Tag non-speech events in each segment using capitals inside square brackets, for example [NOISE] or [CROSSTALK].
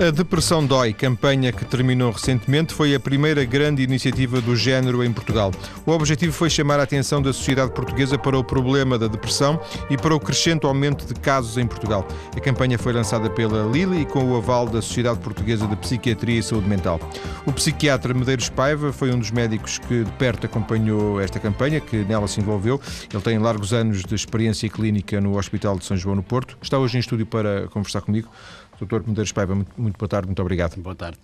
A Depressão Dói, campanha que terminou recentemente, foi a primeira grande iniciativa do género em Portugal. O objetivo foi chamar a atenção da sociedade portuguesa para o problema da depressão e para o crescente aumento de casos em Portugal. A campanha foi lançada pela Lili e com o aval da Sociedade Portuguesa de Psiquiatria e Saúde Mental. O psiquiatra Medeiros Paiva foi um dos médicos que de perto acompanhou esta campanha, que nela se envolveu. Ele tem largos anos de experiência clínica no Hospital de São João no Porto. Está hoje em estúdio para conversar comigo. Doutor Medeiros Paiva, muito, muito, boa tarde, muito obrigado. Boa tarde.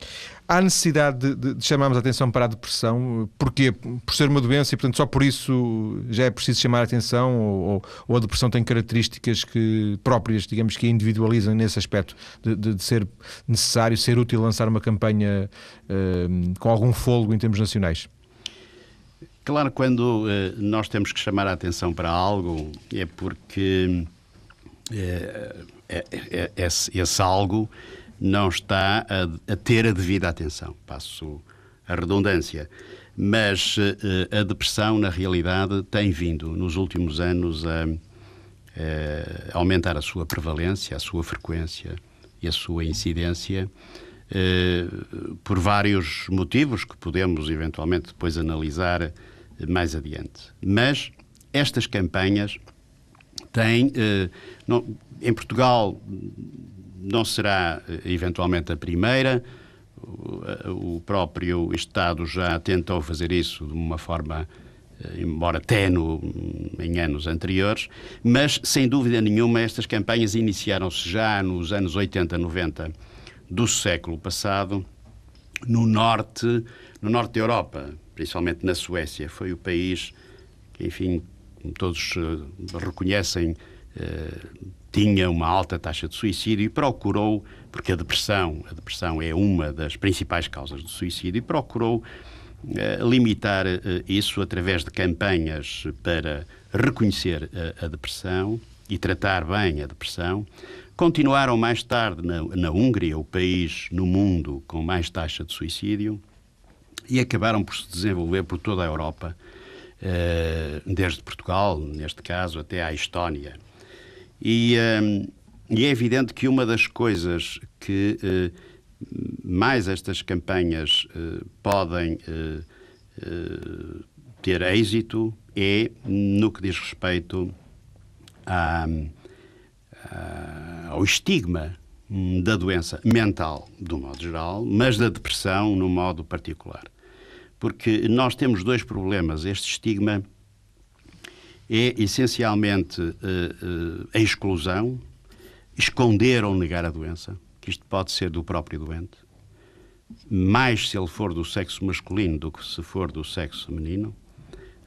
Há necessidade de, de, de, chamarmos a atenção para a depressão? Porquê? Por ser uma doença e, portanto, só por isso já é preciso chamar a atenção? Ou, ou a depressão tem características que, próprias, digamos, que a individualizam nesse aspecto de, de, ser necessário, ser útil lançar uma campanha uh, com algum fôlego em termos nacionais? Claro, quando uh, nós temos que chamar a atenção para algo, é porque. É, esse, esse algo não está a, a, ter a devida atenção. Passo a redundância. Mas uh, a depressão, na realidade, tem vindo nos últimos anos a, a aumentar a sua prevalência, a sua frequência e a sua incidência uh, por vários motivos que podemos eventualmente depois analisar mais adiante. Mas estas campanhas têm. Uh, não, em Portugal não será eh, eventualmente a primeira. O próprio Estado já tentou fazer isso de uma forma, eh, embora tenue, em anos anteriores, mas sem dúvida nenhuma estas campanhas iniciaram-se já nos anos 80, 90 do século passado, no norte, no norte da Europa, principalmente na Suécia. Foi o país que, enfim, todos eh, reconhecem, tinha uma alta taxa de suicídio e procurou, porque a depressão, a depressão é uma das principais causas do suicídio, e procurou uh, limitar isso através de campanhas para reconhecer a, depressão e tratar bem a depressão. Continuaram mais tarde na, na Hungria, o país no mundo com mais taxa de suicídio, e acabaram por se desenvolver por toda a Europa, desde Portugal, neste caso, até à Estónia e, um, e, é evidente que uma das coisas que uh, mais estas campanhas podem ter êxito é no que diz respeito à, à, ao estigma hum, da doença mental, do modo geral, mas da depressão, no modo particular. Porque nós temos dois problemas. Este estigma é essencialmente uh, uh, a exclusão, esconder ou negar a doença, que isto pode ser do próprio doente, mais se ele for do sexo masculino do que se for do sexo feminino.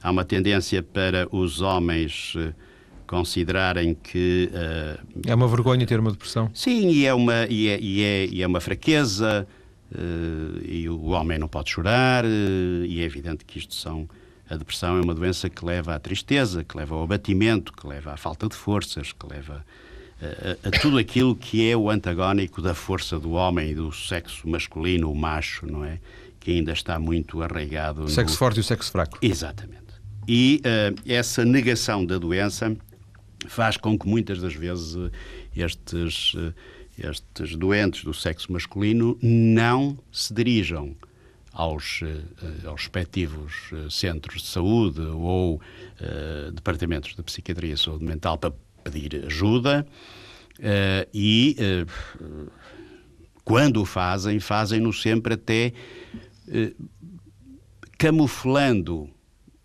Há uma tendência para os homens uh, considerarem que. É uma vergonha ter uma depressão? Sim, e é uma, e é, e é, e é uma fraqueza, e o homem não pode chorar, e é evidente que isto são a depressão é uma doença que leva à tristeza, que leva ao abatimento, que leva à falta de forças, que leva a, a, a tudo aquilo que é o antagónico da força do homem e do sexo masculino, o macho, não é? Que ainda está muito arraigado. O sexo no... forte e o sexo fraco. Exatamente. E uh, essa negação da doença faz com que muitas das vezes estes, estes doentes do sexo masculino não se dirijam aos, uh, aos respectivos uh, centros de saúde ou uh, departamentos de psiquiatria e saúde mental para pedir ajuda e quando o fazem, fazem-no sempre até camuflando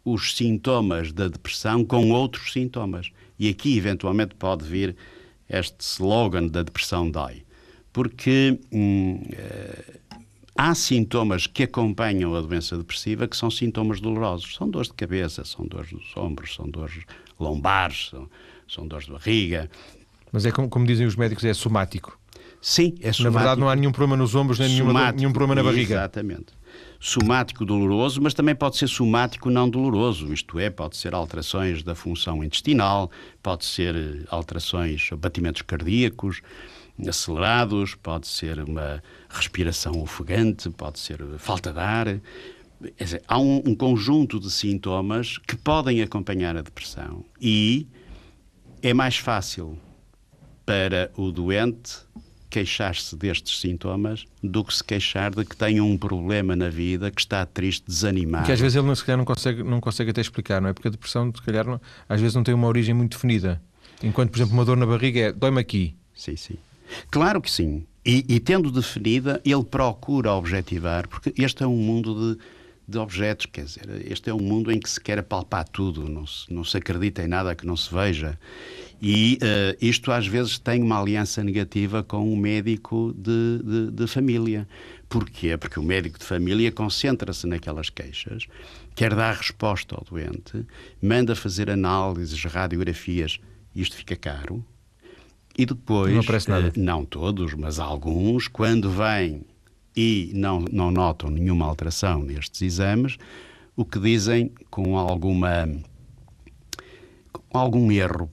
os sintomas da depressão com outros sintomas. E aqui, eventualmente, pode vir este slogan da depressão dói. Porque hum, há sintomas que acompanham a doença depressiva que são sintomas dolorosos. São dores de cabeça, são dores dos ombros, são dores lombares, são, são dores de barriga. Mas é como, como, dizem os médicos, é somático. Sim, é somático. Na verdade não há nenhum problema nos ombros, nem nenhuma, nenhum problema na barriga. Exatamente. Somático doloroso, mas também pode ser somático não doloroso, isto é, pode ser alterações da função intestinal, pode ser eh, alterações, batimentos cardíacos, acelerados, pode ser uma respiração ofegante, pode ser falta de ar. Dizer, há um, um, conjunto de sintomas que podem acompanhar a depressão e é mais fácil para o doente queixar-se destes sintomas do que se queixar de que tem um problema na vida, que está triste, desanimado. Que às vezes ele não, se calhar não consegue, não consegue até explicar, não é? Porque a depressão, se calhar, não, às vezes não tem uma origem muito definida. Enquanto, por exemplo, uma dor na barriga é dói-me aqui. Sim, sim. Claro que sim. E, e, tendo definida, ele procura objetivar, porque este é um mundo de, de objetos, quer dizer, este é um mundo em que se quer apalpar tudo, não se, não se acredita em nada que não se veja. E uh, isto às vezes tem uma aliança negativa com o médico de, de, de família. Porquê? Porque o médico de família concentra-se naquelas queixas, quer dar resposta ao doente, manda fazer análises, radiografias, isto fica caro, e depois, não aparece nada. Uh, não todos, mas alguns, quando vêm e não, não notam nenhuma alteração nestes exames, o que dizem com alguma com algum erro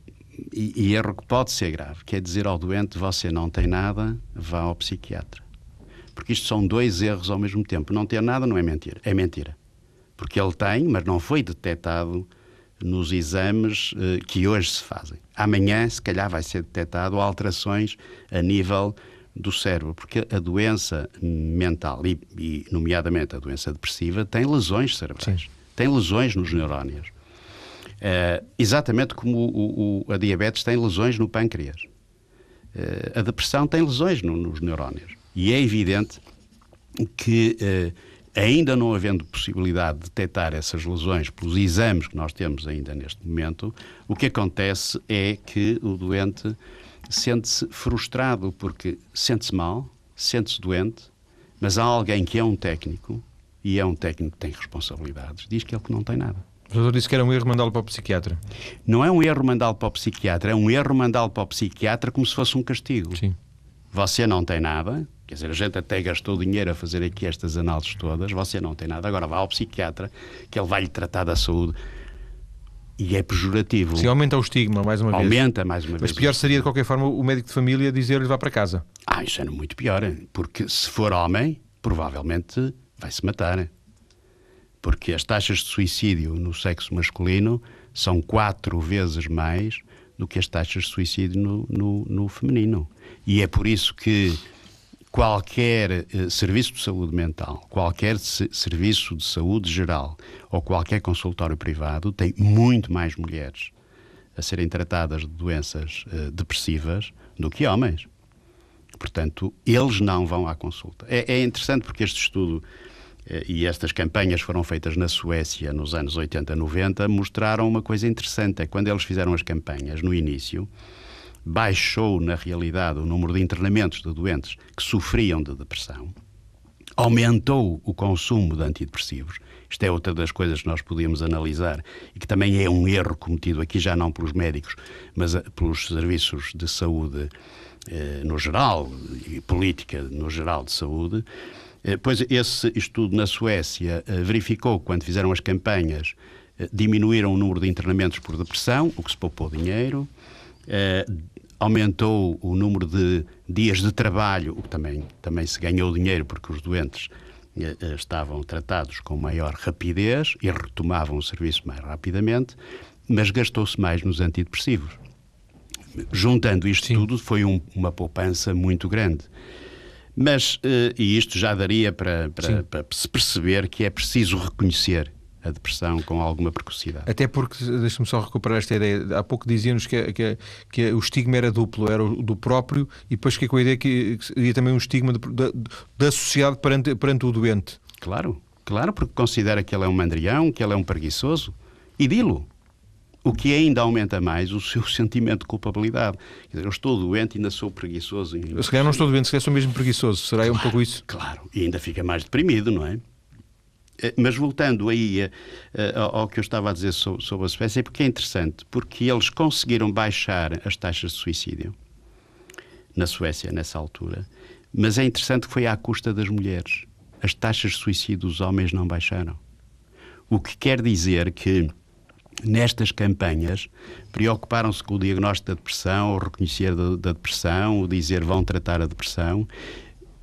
e, e, erro que pode ser grave, quer dizer ao doente você não tem nada, vá ao psiquiatra. Porque isto são dois erros ao mesmo tempo. Não ter nada não é mentira, é mentira. Porque ele tem, mas não foi detectado nos exames eh, que hoje se fazem. Amanhã, se calhar, vai ser detectado alterações a nível do cérebro, porque a doença mental, e, e nomeadamente a doença depressiva, tem lesões cerebrais, Sim. tem lesões nos neurónios. Uh, exatamente como o, o, a diabetes tem lesões no pâncreas. Uh, a depressão tem lesões no, nos neurónios. E é evidente que, uh, ainda não havendo possibilidade de detectar essas lesões pelos exames que nós temos ainda neste momento, o que acontece é que o doente sente-se frustrado porque sente-se mal, sente-se doente, mas há alguém que é um técnico e é um técnico que tem responsabilidades, diz que ele que não tem nada. O doutor disse que era um erro mandá-lo para o psiquiatra. Não é um erro mandá-lo para o psiquiatra, é um erro mandá-lo para o psiquiatra como se fosse um castigo. Sim. Você não tem nada, quer dizer, a gente até gastou dinheiro a fazer aqui estas análises todas, você não tem nada, agora vá ao psiquiatra, que ele vai lhe tratar da saúde e é pejorativo. Sim, aumenta o estigma, mais uma aumenta vez. Aumenta, mais uma Mas vez. Mas pior seria, de qualquer forma, o médico de família dizer-lhe vá para casa. Ah, isso é muito pior, porque se for homem, provavelmente vai-se matar. Porque as taxas de suicídio no sexo masculino são quatro vezes mais do que as taxas de suicídio no, no, no feminino. E é por isso que qualquer eh, serviço de saúde mental, qualquer serviço de saúde geral ou qualquer consultório privado tem muito mais mulheres a serem tratadas de doenças eh, depressivas do que homens. Portanto, eles não vão à consulta. É, é interessante porque este estudo e estas campanhas foram feitas na Suécia nos anos 80, 90, mostraram uma coisa interessante. É quando eles fizeram as campanhas no início, baixou, na realidade, o número de internamentos de doentes que sofriam de depressão, aumentou o consumo de antidepressivos. Isto é outra das coisas que nós podíamos analisar e que também é um erro cometido aqui já não pelos médicos, mas eh, pelos serviços de saúde eh, no geral e política no geral de saúde. Eh, pois esse estudo na Suécia eh, verificou quando fizeram as campanhas eh, diminuíram o número de internamentos por depressão, o que se poupou dinheiro, aumentou o número de dias de trabalho, o que também, também se ganhou dinheiro porque os doentes estavam tratados com maior rapidez e retomavam o serviço mais rapidamente, mas gastou-se mais nos antidepressivos. Juntando isto Sim. tudo, foi um, uma poupança muito grande. Mas, eh, e isto já daria para, para, para se perceber que é preciso reconhecer a depressão com alguma precocidade. Até porque, deixa-me só recuperar esta ideia, há pouco dizíamos que, que, que, o estigma era duplo, era o do próprio e depois fiquei com a ideia que seria também um estigma de, de, de associado perante, perante o doente. Claro, claro, porque considera que ele é um mandrião, que ele é um preguiçoso e dilo. O que ainda aumenta mais o seu [LAUGHS] sentimento de culpabilidade. Quer dizer, eu estou doente e ainda sou preguiçoso. Eu, se calhar não estou doente, se calhar sou mesmo preguiçoso. Será claro, um pouco isso? Claro, e ainda fica mais deprimido, não é? Eh, mas voltando aí uh, ao que eu estava a dizer sobre, sobre a Suécia, é porque é interessante, porque eles conseguiram baixar as taxas de suicídio na Suécia nessa altura, mas é interessante que foi à custa das mulheres. As taxas de suicídio dos homens não baixaram. O que quer dizer que nestas campanhas preocuparam-se com o diagnóstico da depressão, o reconhecer da, depressão, o dizer vão tratar a depressão,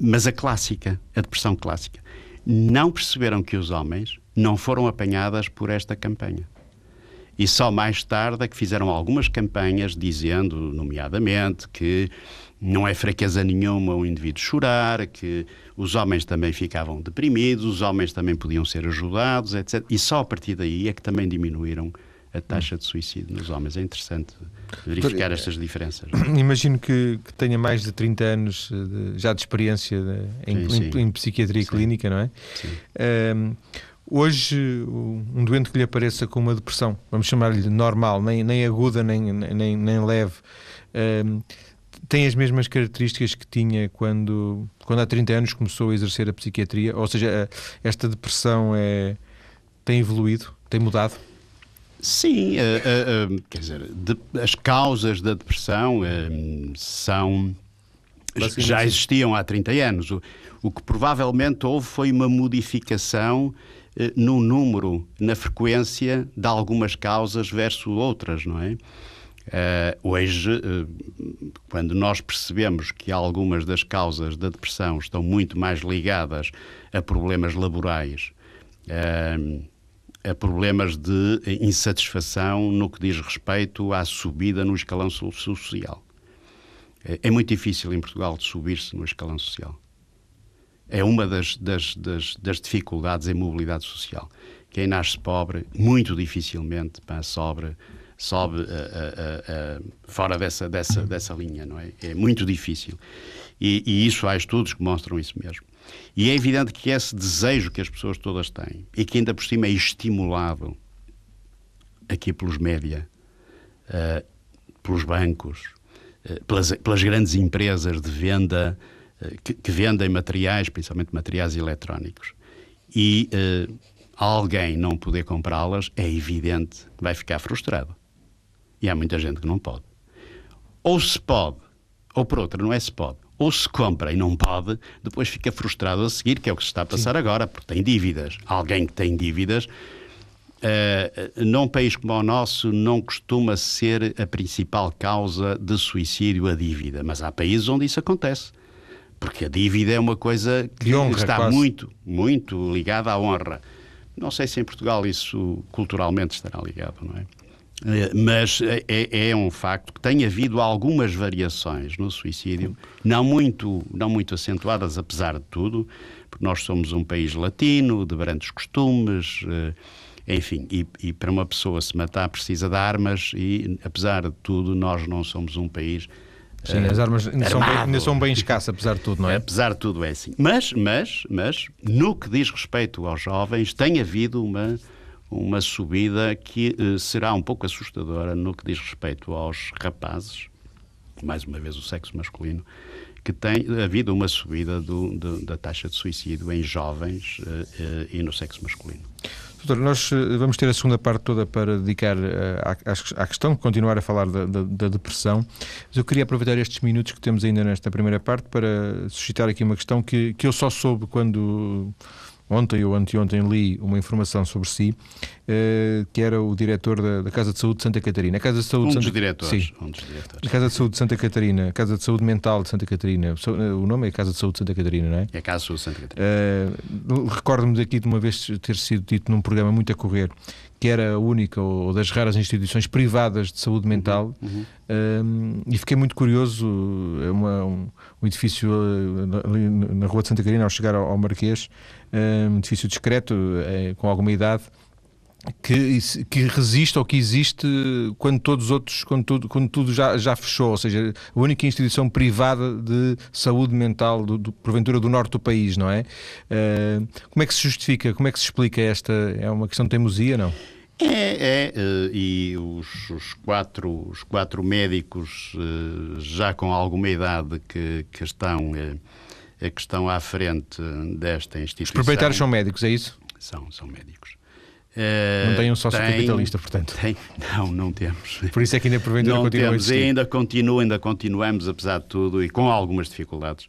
mas a clássica, a depressão clássica não perceberam que os homens não foram apanhadas por esta campanha. E só mais tarde é que fizeram algumas campanhas dizendo, nomeadamente, que não é fraqueza nenhuma o indivíduo chorar, que os homens também ficavam deprimidos, os homens também podiam ser ajudados, etc. E só a partir daí é que também diminuíram a taxa de suicídio nos homens. É interessante verificar estas diferenças. Imagino que, que, tenha mais de 30 anos de, já de experiência de, em, sim, sim. Em, em, psiquiatria sim. clínica, não é? Sim. Um, Hoje, um doente que lhe apareça com uma depressão, vamos chamar-lhe normal, nem, nem aguda, nem, nem, nem leve, um, tem as mesmas características que tinha quando, quando há 30 anos começou a exercer a psiquiatria? Ou seja, esta depressão é, tem evoluído, tem mudado? Sim, uh, uh, quer dizer, de, as causas da depressão são. Já existiam há 30 anos. O, o que provavelmente houve foi uma modificação eh, no número, na frequência de algumas causas versus outras, não é? Uh, hoje, uh, quando nós percebemos que algumas das causas da depressão estão muito mais ligadas a problemas laborais, uh, a problemas de insatisfação no que diz respeito à subida no escalão social. É muito difícil em Portugal de subir-se no escalão social é uma das, das, das, das, dificuldades em mobilidade social. Quem nasce pobre, muito dificilmente pá, sobe, sobe uh, uh, uh, fora dessa, dessa, dessa linha, não é? É muito difícil. E, e, isso há estudos que mostram isso mesmo. E é evidente que esse desejo que as pessoas todas têm e que ainda por cima é estimulado aqui pelos média, uh, pelos bancos, uh, pelas, pelas grandes empresas de venda que, que, vendem materiais, principalmente materiais eletrónicos, e alguém não poder comprá-las, é evidente que vai ficar frustrado. E há muita gente que não pode. Ou se pode, ou por outra, não é se pode, ou se compra e não pode, depois fica frustrado a seguir, que é o que se está a passar Sim. agora, porque tem dívidas. Alguém que tem dívidas, uh, num país como o nosso, não costuma ser a principal causa de suicídio a dívida, mas há países onde isso acontece porque a dívida é uma coisa que honra, está quase. muito, muito ligada à honra. Não sei se em Portugal isso culturalmente estará ligado, não é? Eh, mas é, é, é, um facto que tem havido algumas variações no suicídio, não muito, não muito acentuadas, apesar de tudo, porque nós somos um país latino, de brandos costumes, eh, enfim, e, e para uma pessoa se matar precisa de armas, e apesar de tudo, nós não somos um país Sim, as armas ainda são, bem, ainda são, bem, escassas, apesar de tudo, não é? Apesar de tudo, é assim. Mas, mas, mas, no que diz respeito aos jovens, tem havido uma, uma subida que uh, será um pouco assustadora no que diz respeito aos rapazes, mais uma vez o sexo masculino, que tem havido uma subida do, do, da taxa de suicídio em jovens uh, uh, e no sexo masculino. Doutor, nós eh, vamos ter a segunda parte toda para dedicar eh, à questão, continuar a falar da, da, da, depressão, mas eu queria aproveitar estes minutos que temos ainda nesta primeira parte para suscitar aqui uma questão que, que eu só soube quando ontem ou anteontem li uma informação sobre si, uh, que era o diretor da, da, Casa de Saúde de Santa Catarina. A Casa de Saúde um, Santa... dos diretores, Sim. um dos diretores. A Casa de Saúde de Santa Catarina, a Casa de Saúde Mental de Santa Catarina, o nome é Casa de Saúde de Santa Catarina, não é? É a Casa de Saúde de Santa Catarina. Uh, Recordo-me daqui de uma vez ter sido dito num programa muito a correr que era a única ou das raras instituições privadas de saúde mental uhum. um, e fiquei muito curioso é uma, um, um, edifício ali na rua de Santa Catarina ao chegar ao, ao Marquês um edifício discreto é, com alguma idade que, que resiste ou que existe quando todos os outros, quando tudo, quando tudo já, já fechou, ou seja, a única instituição privada de saúde mental, do, do, porventura do norte do país, não é? Uh, como é que se justifica, como é que se explica esta? É uma questão de teimosia, não? É, é, eh, e os, os, quatro, os quatro médicos eh, já com alguma idade que, que estão, que estão à frente desta instituição. Os proprietários são médicos, é isso? São, são médicos. Não tem um sócio tem, capitalista, portanto. Tem, não, não temos. Por isso é que ainda porventura não continua temos, a existir. ainda continua, ainda continuamos, apesar de tudo, e com algumas dificuldades,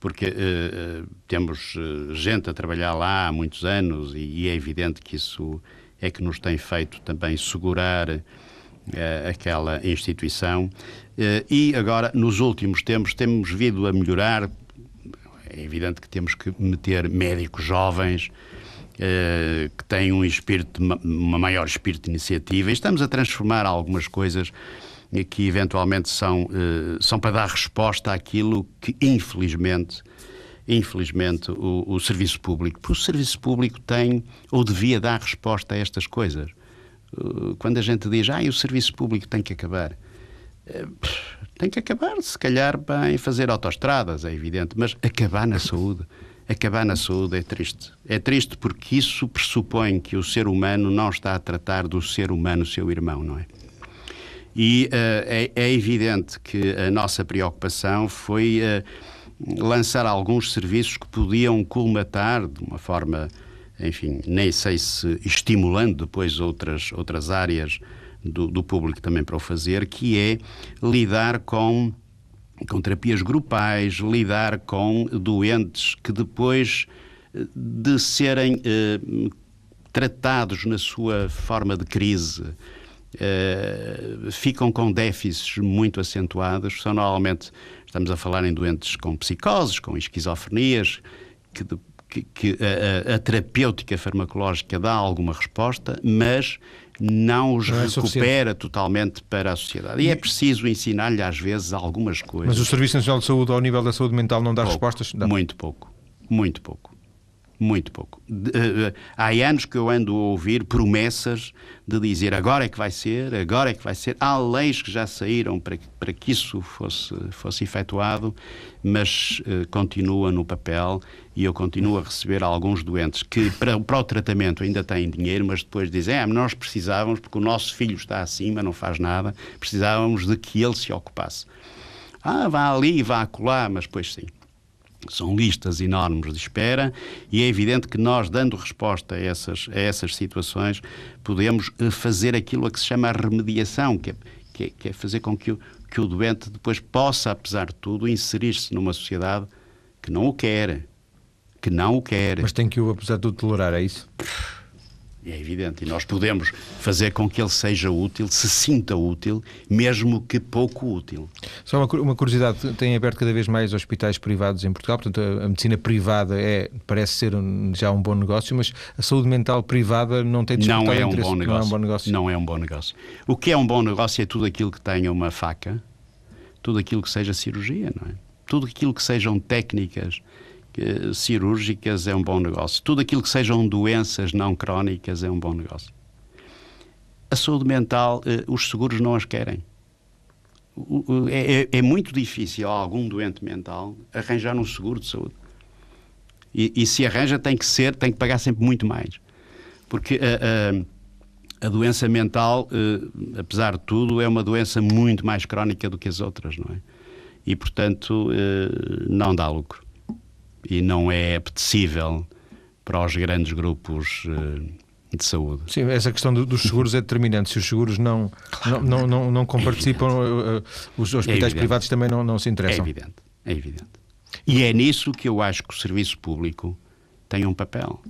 porque uh, temos gente a trabalhar lá há muitos anos e, e, é evidente que isso é que nos tem feito também segurar uh, aquela instituição. e agora, nos últimos tempos, temos vindo a melhorar. É evidente que temos que meter médicos jovens uh, que tem um espírito, uma maior espírito de iniciativa e estamos a transformar algumas coisas que eventualmente são, são para dar resposta àquilo que, infelizmente, infelizmente, o, o, serviço público. Porque o serviço público tem ou devia dar resposta a estas coisas. Uh, quando a gente diz, ah, o serviço público tem que acabar. Uh, tem que acabar, se calhar, bem fazer autoestradas, é evidente, mas acabar na saúde. Acabar na saúde é triste. É triste porque isso pressupõe que o ser humano não está a tratar do ser humano seu irmão, não é? E uh, é, é, evidente que a nossa preocupação foi uh, lançar alguns serviços que podiam colmatar de uma forma, enfim, nem sei se estimulando depois outras, outras áreas do, do público também para o fazer, que é lidar com com terapias grupais, lidar com doentes que depois eh, de serem eh, tratados na sua forma de crise, Uh, ficam com déficits muito acentuados. São normalmente, estamos a falar em doentes com psicoses, com esquizofrenias, que, de, que, que a, a, terapêutica farmacológica dá alguma resposta, mas não os não é recupera totalmente para a sociedade. E é preciso ensinar-lhe, às vezes, algumas coisas. Mas o Serviço Nacional de Saúde, ao nível da saúde mental, não dá pouco, respostas? Dá. Muito pouco. Muito pouco. Muito pouco. De, uh, há anos que eu ando a ouvir promessas de dizer agora é que vai ser, agora é que vai ser. Há leis que já saíram para, para que isso fosse, fosse efetuado, mas uh, continua no papel e eu continuo a receber alguns doentes que para, para o tratamento ainda têm dinheiro, mas depois dizem ah, nós precisávamos, porque o nosso filho está acima, não faz nada, precisávamos de que ele se ocupasse. Ah, vá ali, vá acolá, mas depois sim. São listas enormes de espera e é evidente que nós, dando resposta a essas, a essas situações, podemos eh, fazer aquilo a que se chama a remediação, que é, que é, que é fazer com que o, que o doente depois possa, apesar de tudo, inserir-se numa sociedade que não o quer. Que não o quer. Mas tem que o, apesar de tudo, tolerar, é isso? É evidente. E nós podemos fazer com que ele seja útil, se sinta útil, mesmo que pouco útil. Só uma, curiosidade: tem aberto cada vez mais hospitais privados em Portugal, portanto, a, a, medicina privada é, parece ser um, já um bom negócio, mas a saúde mental privada não tem não é, um bom negócio. não é um bom negócio. Não é um bom negócio. O que é um bom negócio é tudo aquilo que tenha uma faca, tudo aquilo que seja cirurgia, não é? Tudo aquilo que sejam técnicas cirúrgicas é um bom negócio. Tudo aquilo que sejam doenças não crónicas é um bom negócio. A saúde mental, eh, os seguros não as querem. É, é, é, muito difícil a algum doente mental arranjar um seguro de saúde. E, e, se arranja, tem que ser, tem que pagar sempre muito mais. Porque a, a, a doença mental, eh, apesar de tudo, é uma doença muito mais crónica do que as outras, não é? E, portanto, eh, não dá lucro e não é apetecível para os grandes grupos uh, de saúde. Sim, essa questão do, dos seguros é determinante. Se os seguros não, não, não, não, não comparticipam, uh, os hospitais é privados também não, não se interessam. É evidente, é evidente. E é nisso que eu acho que o serviço público tem um papel.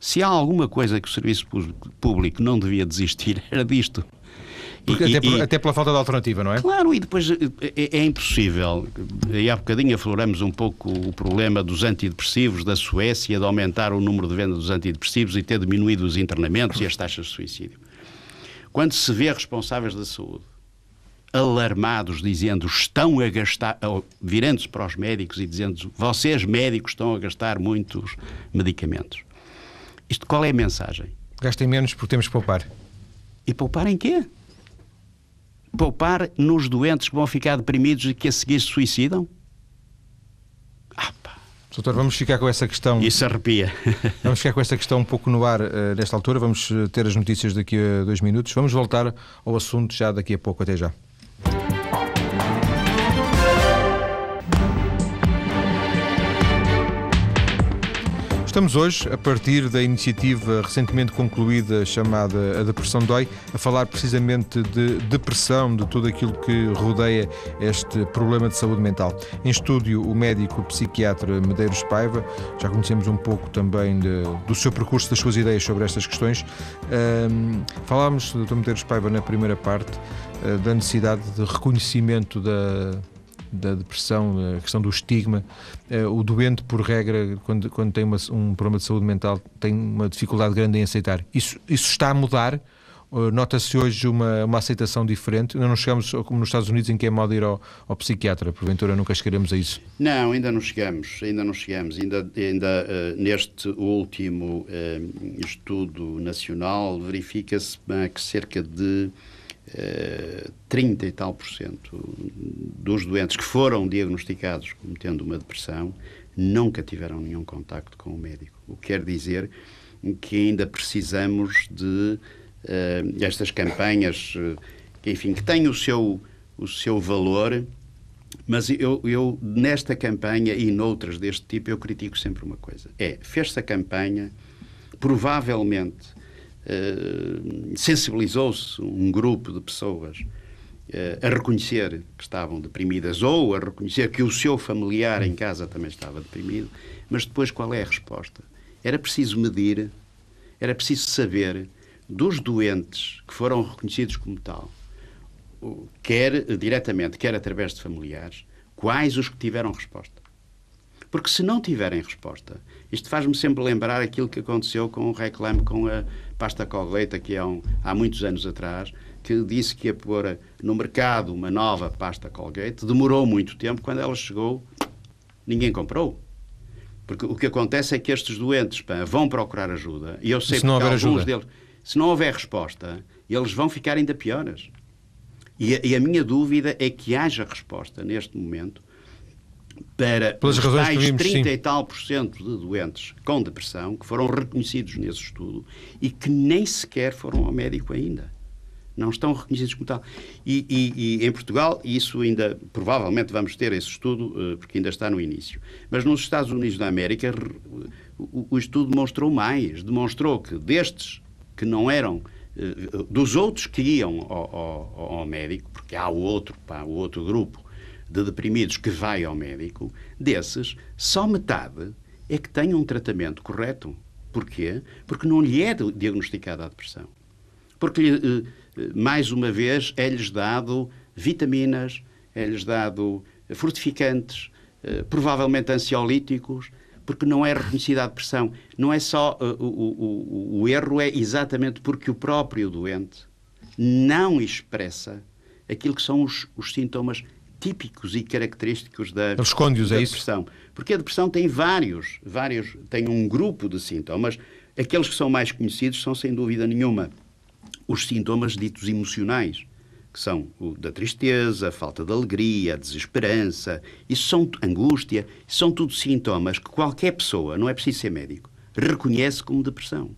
Se há alguma coisa que o serviço público não devia desistir, [LAUGHS] era disto. Porque e, até, e, até, pela falta de alternativa, não é? Claro, e depois é, é, impossível. E há bocadinho afloramos um pouco o problema dos antidepressivos da Suécia, de aumentar o número de venda dos antidepressivos e ter diminuído os internamentos e as taxas de suicídio. Quando se vê responsáveis da saúde alarmados, dizendo estão a gastar, virando-se para os médicos e dizendo vocês médicos estão a gastar muitos medicamentos. Isto qual é a mensagem? Gastem menos porque temos que poupar. E poupar em quê? Poupar nos doentes que vão ficar deprimidos e que a seguir se suicidam? Ah, pá. Doutor, vamos ficar com essa questão. Isso arrepia. [LAUGHS] vamos ficar com essa questão um pouco no ar uh, nesta altura. Vamos eh, ter as notícias daqui a dois minutos. Vamos voltar ao assunto já daqui a pouco. Até já. Estamos hoje, a partir da iniciativa recentemente concluída chamada A Depressão Dói, a falar precisamente de depressão, de tudo aquilo que rodeia este problema de saúde mental. Em estúdio, o médico psiquiatra Medeiros Paiva, já conhecemos um pouco também de, do seu percurso, das suas ideias sobre estas questões. Um, falámos, Dr. Medeiros Paiva, na primeira parte, uh, da necessidade de reconhecimento da da depressão, a questão do estigma. O doente, por regra, quando, quando tem uma, um problema de saúde mental, tem uma dificuldade grande em aceitar. Isso, isso está a mudar? Nota-se hoje uma, uma aceitação diferente? Ainda não chegamos, como nos Estados Unidos, em que é modo ir ao, ao psiquiatra. Porventura nunca chegaremos a isso? Não, ainda não chegamos. Ainda não chegamos. Ainda, ainda uh, neste último uh, estudo nacional verifica-se uh, que cerca de uh, 30 e tal por cento dos doentes que foram diagnosticados como tendo uma depressão nunca tiveram nenhum contacto com o médico. O que quer dizer que ainda precisamos de uh, estas campanhas, uh, que, enfim, que têm o seu, o seu valor, mas eu, eu, nesta campanha e noutras deste tipo, eu critico sempre uma coisa. É, fez-se a campanha, provavelmente uh, sensibilizou-se um grupo de pessoas a reconhecer que estavam deprimidas ou a reconhecer que o seu familiar em casa também estava deprimido, mas depois qual é a resposta? Era preciso medir, era preciso saber dos doentes que foram reconhecidos como tal, quer diretamente, quer através de familiares, quais os que tiveram resposta. Porque se não tiverem resposta, isto faz-me sempre lembrar aquilo que aconteceu com o reclame com a pasta Colgate aqui há, um, há muitos anos atrás, que disse que ia pôr no mercado uma nova pasta Colgate, demorou muito tempo, quando ela chegou, ninguém comprou. Porque o que acontece é que estes doentes pá, vão procurar ajuda, e eu sei que alguns ajuda. deles se não houver resposta, eles vão ficar ainda piores. E a, e a minha dúvida é que haja resposta neste momento para Pelas os tais vimos, 30 sim. e tal por cento de doentes com depressão que foram reconhecidos nesse estudo e que nem sequer foram ao médico ainda. Não estão reconhecidos como tal. E, e, e em Portugal, isso ainda, provavelmente vamos ter esse estudo, eh, porque ainda está no início. Mas nos Estados Unidos da América, o, o estudo demonstrou mais. Demonstrou que destes que não eram eh, dos outros que iam ao, ao, ao médico, porque há o outro, pá, o outro grupo de deprimidos que vai ao médico, desses, só metade é que tem um tratamento correto. Porquê? Porque não lhe é diagnosticada a depressão. Porque, eh, mais uma vez, é-lhes dado vitaminas, é-lhes dado fortificantes, eh, provavelmente ansiolíticos, porque não é reconhecida a depressão. Não é só. O, o, o erro é exatamente porque o próprio doente não expressa aquilo que são os, os sintomas típicos e característicos da, da é depressão. Porque a depressão tem vários, vários, tem um grupo de sintomas. Aqueles que são mais conhecidos são, sem dúvida nenhuma, os sintomas ditos emocionais que são o da tristeza, a falta de alegria, a desesperança, isso são angústia, são tudo sintomas que qualquer pessoa, não é preciso ser médico, reconhece como depressão.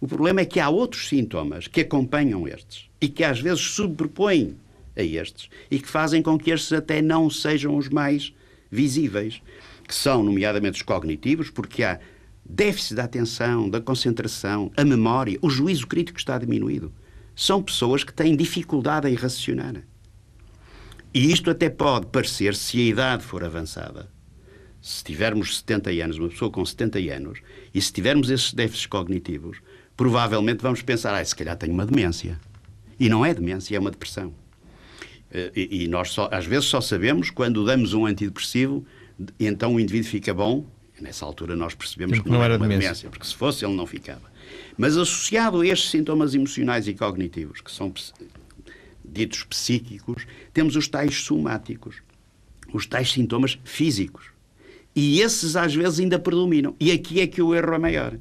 O problema é que há outros sintomas que acompanham estes e que às vezes sobrepõem a estes e que fazem com que estes até não sejam os mais visíveis, que são nomeadamente os cognitivos, porque há déficit da atenção, da concentração, a memória, o juízo crítico está diminuído são pessoas que têm dificuldade em raciocinar. E isto até pode parecer, se a idade for avançada, se tivermos 70 anos, uma pessoa com 70 anos, e se tivermos esses déficits cognitivos, provavelmente vamos pensar, ah, se calhar tenho uma demência. E não é demência, é uma depressão. Eh, e, e nós só, às vezes só sabemos quando damos um antidepressivo, então o indivíduo fica bom. Nessa altura nós percebemos que não, não era uma demência, porque se fosse ele não ficava. Mas associado a estes sintomas emocionais e cognitivos, que são ditos psíquicos, temos os tais somáticos, os tais sintomas físicos. E esses às vezes ainda predominam. E aqui é que o erro é maior.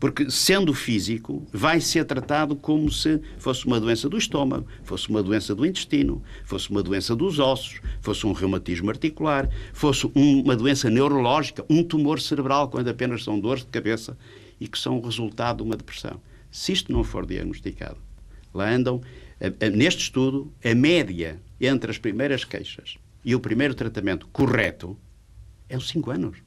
Porque, sendo físico, vai ser tratado como se fosse uma doença do estômago, fosse uma doença do intestino, fosse uma doença dos ossos, fosse um reumatismo articular, fosse uma doença neurológica, um tumor cerebral, quando apenas são dores de cabeça e que são o resultado de uma depressão. Se isto não for diagnosticado, lá andam, neste estudo, a média entre as primeiras queixas e o primeiro tratamento correto é os 5 anos.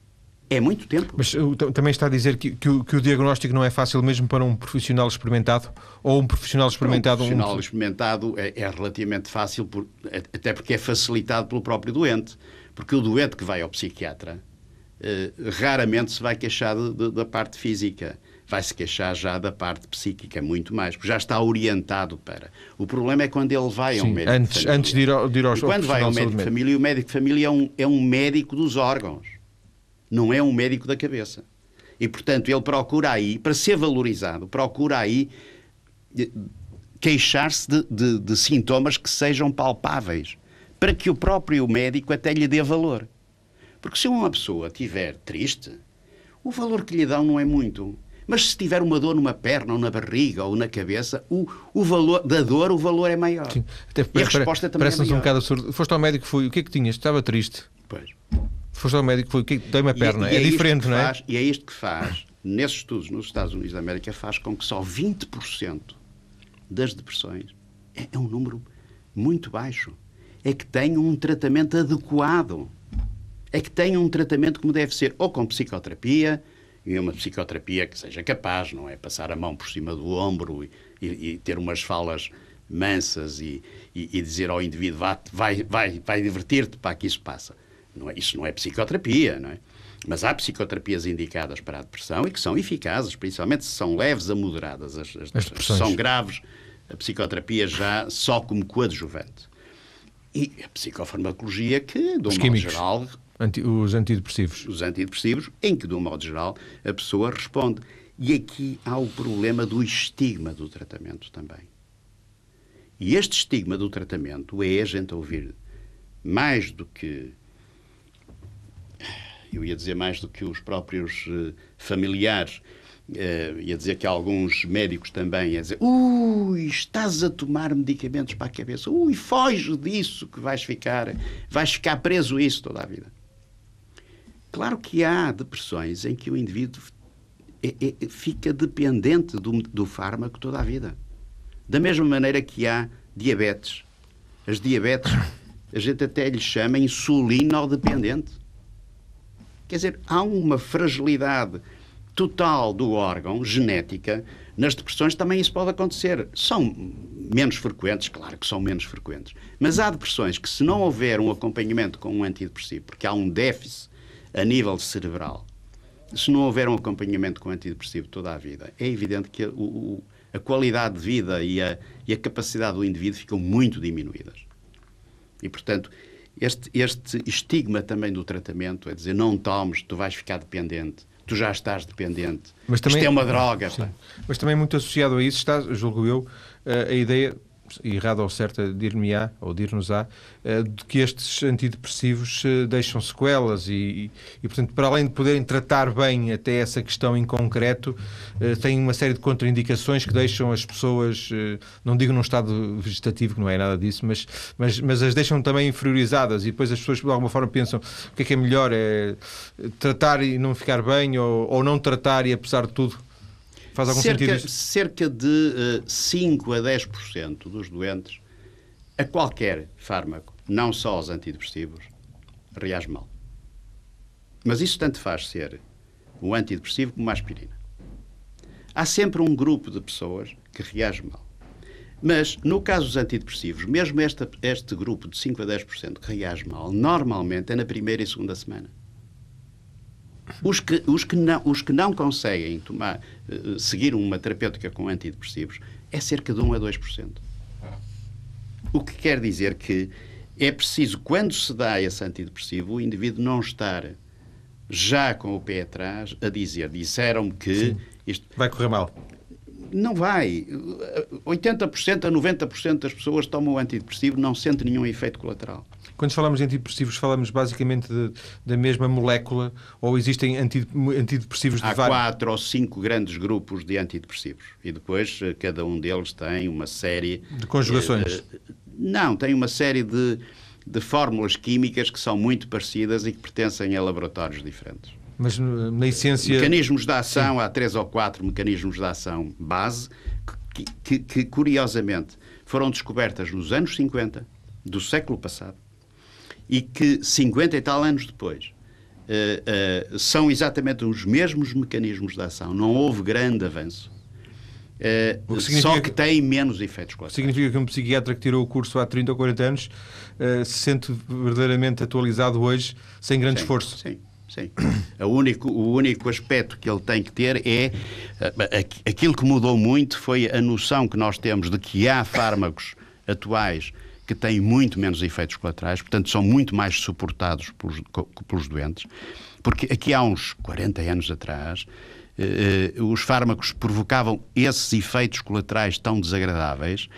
É muito tempo. Mas uh, também está a dizer que, que, o, que, o, diagnóstico não é fácil mesmo para um profissional experimentado? Ou um profissional experimentado? Um profissional um... experimentado é, é relativamente fácil, por, até porque é facilitado pelo próprio doente. Porque o doente que vai ao psiquiatra, eh, raramente se vai queixar de, de, da parte física. vai se queixar já da parte psíquica, muito mais, porque já está orientado para. O problema é quando ele vai Sim, a um médico antes, de antes de ir, ao, de ir aos E quando vai ao médico de família, o médico de família é um, é um médico dos órgãos, não é um médico da cabeça. E, portanto, ele procura aí, para ser valorizado, procura aí eh, queixar-se de, de, de sintomas que sejam palpáveis, para que o próprio médico até lhe dê valor. Porque se uma pessoa estiver triste, o valor que lhe dão não é muito. Mas se tiver uma dor numa perna ou na barriga ou na cabeça, o, o valor da dor, o valor é maior. Sim. Até, e a resposta também é Parece-nos maior. um bocado absurdo. Foste ao médico, fui, o que é que tinhas? Estava triste. Pois. Foste ao médico, foi, o que é dei uma E- perna. e é isto diferente, não é? faz- e é isto que faz, nesses estudos nos Estados Unidos da América, faz com que só 20% das depressões, é, é um número muito baixo, é que tenham um tratamento adequado. É que tenham um tratamento como deve ser, ou com psicoterapia, e uma psicoterapia que seja capaz, não é? Passar a mão por cima do ombro e, e- e ter umas falas mansas e, e- e dizer ao indivíduo vai, vai, vai divertir-te para que isso passa. Não é, isso não é psicoterapia, não é? Mas há psicoterapias indicadas para a depressão e que são eficazes, principalmente se são leves a moderadas. As, as- As se depressões. são graves, a psicoterapia já só como coadjuvante. E a psicofarmacologia que, de um modo geral, Anti- os antidepressivos. os antidepressivos, em que, de um modo geral, a pessoa responde. E aqui há o problema do estigma do tratamento também. E este estigma do tratamento é a gente ouvir mais do que. Eu ia dizer mais do que os próprios eh, familiares. eh, ia dizer que alguns médicos também ia dizer ui, estás a tomar medicamentos para a cabeça, ui, foge disso que vais ficar, vais ficar preso isso toda a vida. Claro que há depressões em que o indivíduo é- é- fica dependente do, do fármaco toda a vida. Da mesma maneira que há diabetes. As diabetes, a gente até lhe chama insulino-dependente. Quer dizer, há uma fragilidade total do órgão, genética. Nas depressões também isso pode acontecer. São menos frequentes, claro que são menos frequentes. Mas há depressões que, se não houver um acompanhamento com um antidepressivo, porque há um déficit a nível cerebral, se não houver um acompanhamento com antidepressivo toda a vida, é evidente que o- o- a qualidade de vida e a, e a capacidade do indivíduo ficam muito diminuídas. E, portanto, este, este estigma também do tratamento, é dizer, não tomes, tu vais ficar dependente, tu já estás dependente, Mas também- isto é uma droga. Sim. Mas também muito associado a isso está, julgo eu, eh, a ideia, errada ou certa, dir-me-á, ou dir-nos-á, eh, de que estes antidepressivos eh, deixam sequelas e, e, portanto, para além de poderem tratar bem até essa questão em concreto, eh, têm uma série de contraindicações que deixam as pessoas, não digo num estado vegetativo, que não é nada disso, mas, mas, mas as deixam também inferiorizadas e depois as pessoas de alguma forma pensam o que é que é melhor, é tratar e não ficar bem ou, ou não tratar e apesar de tudo Faz algum cerca, sentido isto? cerca de eh, 5 a 10% dos doentes a qualquer fármaco, não só aos antidepressivos, reage mal. Mas isso tanto faz ser um antidepressivo como uma aspirina. Há sempre um grupo de pessoas que reage mal. Mas, no caso dos antidepressivos, mesmo esta, este grupo de 5 a 10% que reage mal, normalmente é na primeira e segunda semana. Os que, os que, não, os que não conseguem tomar, eh, seguir uma terapêutica com antidepressivos é cerca de 1 a 2%. O que quer dizer que é preciso, quando se dá esse antidepressivo, o indivíduo não estar já com o pé atrás a dizer, disseram-me que isto Vai correr mal. não vai. 80% a 90% das pessoas tomam o antidepressivo não sentem nenhum efeito colateral. Quando falamos de antidepressivos, falamos basicamente de- da mesma molécula ou existem anti- antidepressivos de Há vários. quatro ou cinco grandes grupos de antidepressivos e depois eh, cada um deles tem uma série De conjugações. eh, eh, não, tem uma série de, de fórmulas químicas que são muito parecidas e que pertencem a laboratórios diferentes. Mas na essência. Mecanismos de ação, há três ou quatro mecanismos de ação base que, que- que, curiosamente, foram descobertas nos anos 50 do século passado e que 50 e tal anos depois eh, eh, são exatamente os mesmos mecanismos de ação. Não houve grande avanço. O que só que que- têm menos efeitos colaterais. Significa que um psiquiatra que tirou o curso há 30 ou 40 anos uh, se sente verdadeiramente atualizado hoje sem grande Sim, esforço. Sim, Sim. O único, o único aspecto que ele tem que ter é aquilo que mudou muito foi a noção que nós temos de que há fármacos atuais que têm muito menos efeitos colaterais, portanto são muito mais suportados pelos, pelos doentes, porque aqui há uns 40 anos atrás eh, os fármacos provocavam esses efeitos colaterais tão desagradáveis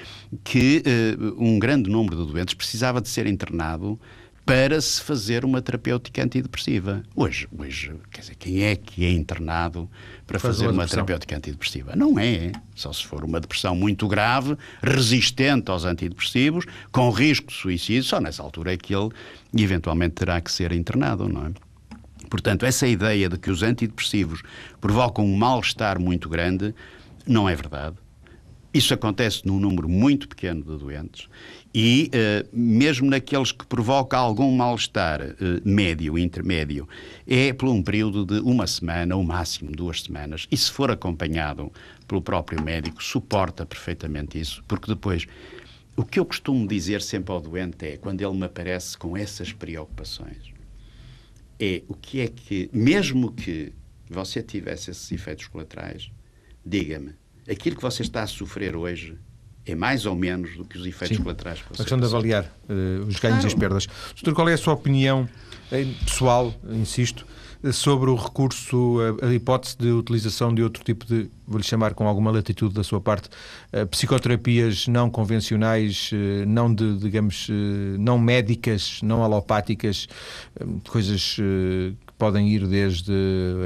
que eh, um grande número de doentes precisava de ser internado para se fazer uma terapêutica antidepressiva. Hoje, hoje quer dizer, quem é que é internado para Faz fazer uma, uma terapêutica antidepressiva? Não é. Só se for uma depressão muito grave, resistente aos antidepressivos, com risco de suicídio, só nessa altura é que ele eventualmente terá que ser internado, não é? Portanto, essa ideia de que os antidepressivos provocam um mal-estar muito grande não é verdade. Isso acontece num número muito pequeno de doentes e uh, mesmo naqueles que provocam algum mal-estar uh, médio, intermédio, é por um período de uma semana, ou máximo duas semanas, e se for acompanhado pelo próprio médico, suporta perfeitamente isso, porque depois, o que eu costumo dizer sempre ao doente é, quando ele me aparece com essas preocupações, é o que é que, mesmo que você tivesse esses efeitos colaterais, diga-me, aquilo que você está a sofrer hoje é mais ou menos do que os efeitos Sim. colaterais que A questão de avaliar uh, os ganhos claro. e as perdas. Doutor, qual é a sua opinião eh, pessoal, insisto, eh, sobre o recurso, a, a, hipótese de utilização de outro tipo de, vou-lhe chamar com alguma latitude da sua parte, uh, psicoterapias não convencionais, uh, não de, digamos, não médicas, não alopáticas, coisas podem ir desde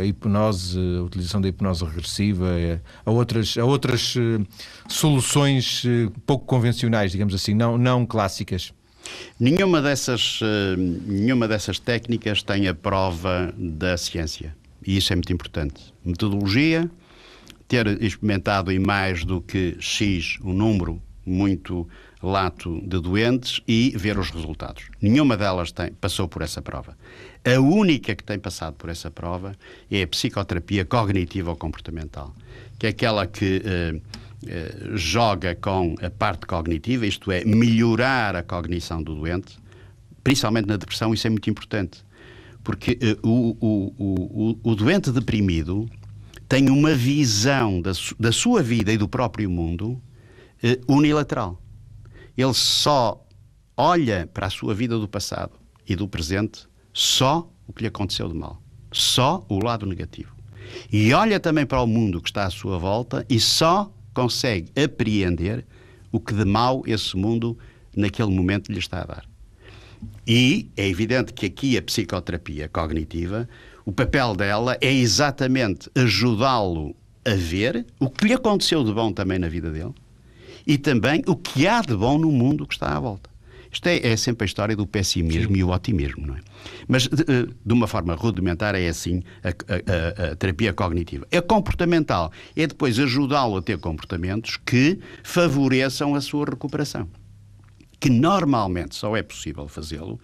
a hipnose, a utilização da hipnose regressiva, eh, a outras, a outras eh, soluções eh, pouco convencionais, digamos assim, não, não clássicas. Nenhuma dessas, nenhuma dessas técnicas tem a prova da ciência. E isso é muito importante. Metodologia, ter experimentado em mais do que X um número muito lato de doentes e ver os resultados. Nenhuma delas tem, passou por essa prova. A única que tem passado por essa prova é a psicoterapia cognitiva ou comportamental, que é aquela que eh, eh, joga com a parte cognitiva, isto é, melhorar a cognição do doente, principalmente na depressão, isso é muito importante. Porque eh, o, o, o, o, doente deprimido tem uma visão da, su, da sua vida e do próprio mundo unilateral. Ele só olha para a sua vida do passado e do presente só o que lhe aconteceu de mal, só o lado negativo. E olha também para o mundo que está à sua volta e só consegue apreender o que de mal esse mundo naquele momento lhe está a dar. E é evidente que aqui a psicoterapia cognitiva, o papel dela é exatamente ajudá-lo a ver o que lhe aconteceu de bom também na vida dele e também o que há de bom no mundo que está à volta. Isto é, é sempre a história do pessimismo Sim. e o otimismo, não é? Mas, de, eh, de uma forma rudimentar, é assim a, a, a, a terapia cognitiva. É comportamental, é depois ajudá-lo a ter comportamentos que favoreçam a sua recuperação. Que normalmente só é possível fazê-lo,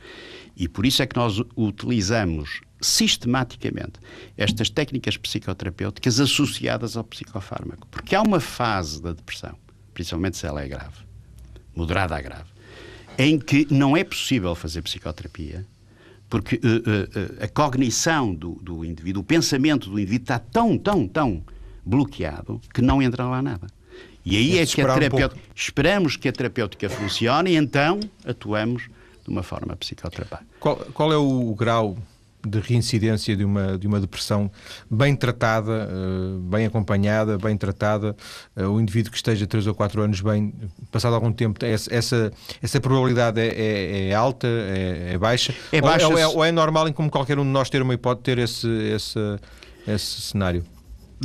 e por isso é que nós utilizamos sistematicamente estas técnicas psicoterapêuticas associadas ao psicofármaco. Porque há uma fase da depressão, principalmente se ela é grave, moderada a grave, em que não é possível fazer psicoterapia, porque uh, uh, a cognição do, do, indivíduo, o pensamento do indivíduo está tão, tão, tão bloqueado que não entra lá nada. E aí é, que a terapêutica, um esperamos que a terapêutica funcione e então atuamos de uma forma psicoterapêutica. Qual, qual é o grau de reincidência de uma, de uma depressão bem tratada, uh, bem acompanhada, bem tratada, uh, o indivíduo que esteja 3 ou 4 anos bem, passado algum tempo, essa, essa probabilidade é, é, é alta, é, é, baixa? É baixa ou, é, ou, é, normal em como qualquer um de nós ter uma hipótese ter esse, esse, esse cenário?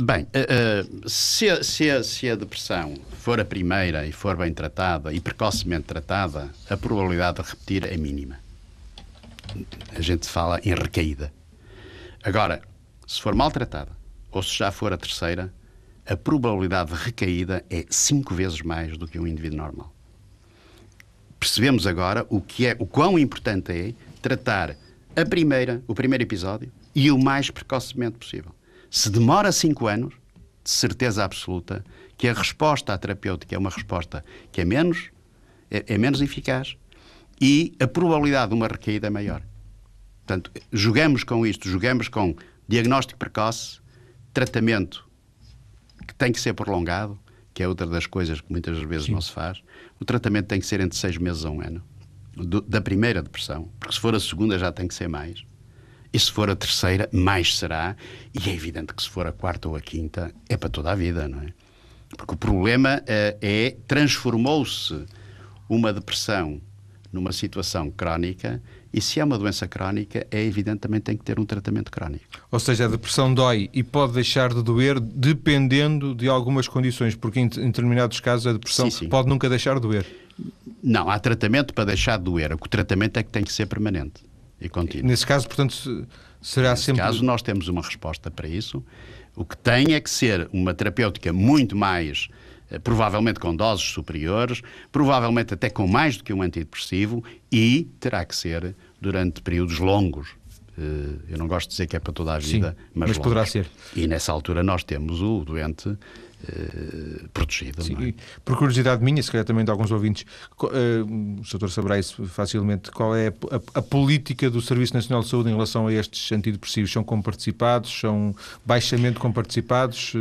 Bem, uh, se, a, se, a, se, a, depressão for a primeira e for bem tratada e precocemente tratada, a probabilidade de repetir é mínima a gente fala em recaída. Agora, se for maltratada ou se já for a terceira, a probabilidade de recaída é cinco vezes mais do que um indivíduo normal. Percebemos agora o que é, o quão importante é tratar a primeira, o primeiro episódio e o mais precocemente possível. Se demora cinco anos, de certeza absoluta que a resposta à terapêutica é uma resposta que é menos, é, é menos eficaz e a probabilidade de uma recaída é maior. Portanto, jogamos com isto, jogamos com diagnóstico precoce, tratamento que tem que ser prolongado, que é outra das coisas que muitas vezes Sim. não se faz. O tratamento tem que ser entre seis meses a um ano, do, da primeira depressão, porque se for a segunda já tem que ser mais. E se for a terceira, mais será. E é evidente que se for a quarta ou a quinta, é para toda a vida, não é? Porque o problema é, é transformou-se uma depressão numa situação crónica e se é uma doença crónica, é evidente também tem que ter um tratamento crónico. Ou seja, a depressão dói e pode deixar de doer dependendo de algumas condições, porque em determinados casos a depressão sim, sim. pode nunca deixar de doer. Não, há tratamento para deixar de doer. O tratamento é que tem que ser permanente e contínuo. Nesse caso, portanto, será Nesse sempre. Nesse caso, nós temos uma resposta para isso. O que tem é que ser uma terapêutica muito mais provavelmente com doses superiores, provavelmente até com mais do que um antidepressivo e terá que ser durante períodos longos. Eh, eu não gosto de dizer que é para toda a vida, Sim, mas, mas poderá ser. E nessa altura nós temos o doente eh, protegido. Sim, é? por curiosidade minha, se calhar também de alguns ouvintes, uh, o Sr. saberá isso facilmente, qual é a, a, política do Serviço Nacional de Saúde em relação a estes antidepressivos? São comparticipados? São baixamente comparticipados?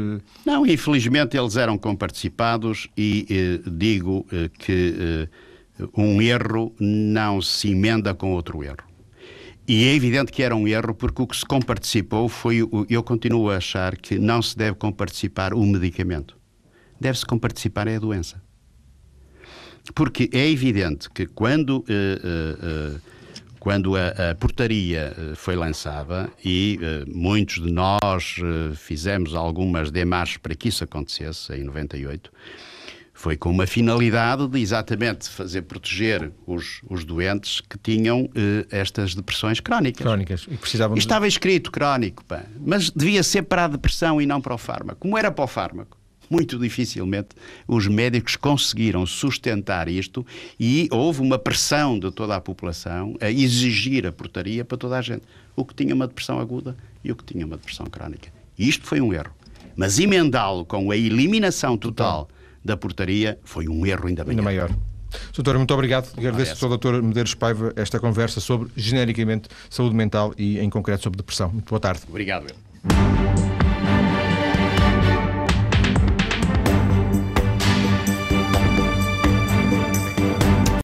Não, infelizmente eles eram comparticipados e digo que um erro não se emenda com outro erro. E é evidente que era um erro, porque o que se comparticipou foi. Eu continuo a achar que não se deve comparticipar o medicamento. Deve-se comparticipar é a doença. Porque é evidente que quando, uh, uh, uh, quando a, a, portaria foi lançada, e muitos de nós fizemos algumas demarches para que isso acontecesse, em 98, foi com uma finalidade de exatamente fazer proteger os, os doentes que tinham eh, estas depressões crónicas. Crónicas. E precisavam estava escrito crónico, pá, mas devia ser para a depressão e não para o fármaco. Como era para o fármaco? Muito dificilmente os médicos conseguiram sustentar isto e houve uma pressão de toda a população a exigir a portaria para toda a gente. O que tinha uma depressão aguda e o que tinha uma depressão crónica. E isto foi um erro. Mas emendá-lo com a eliminação total. total da portaria foi um erro ainda, ainda maior. Doutor, muito obrigado. Agradeço ao Dr. Medeiros Paiva esta conversa sobre, genericamente, saúde mental e, em concreto, sobre depressão. Muito boa tarde. Obrigado, eu.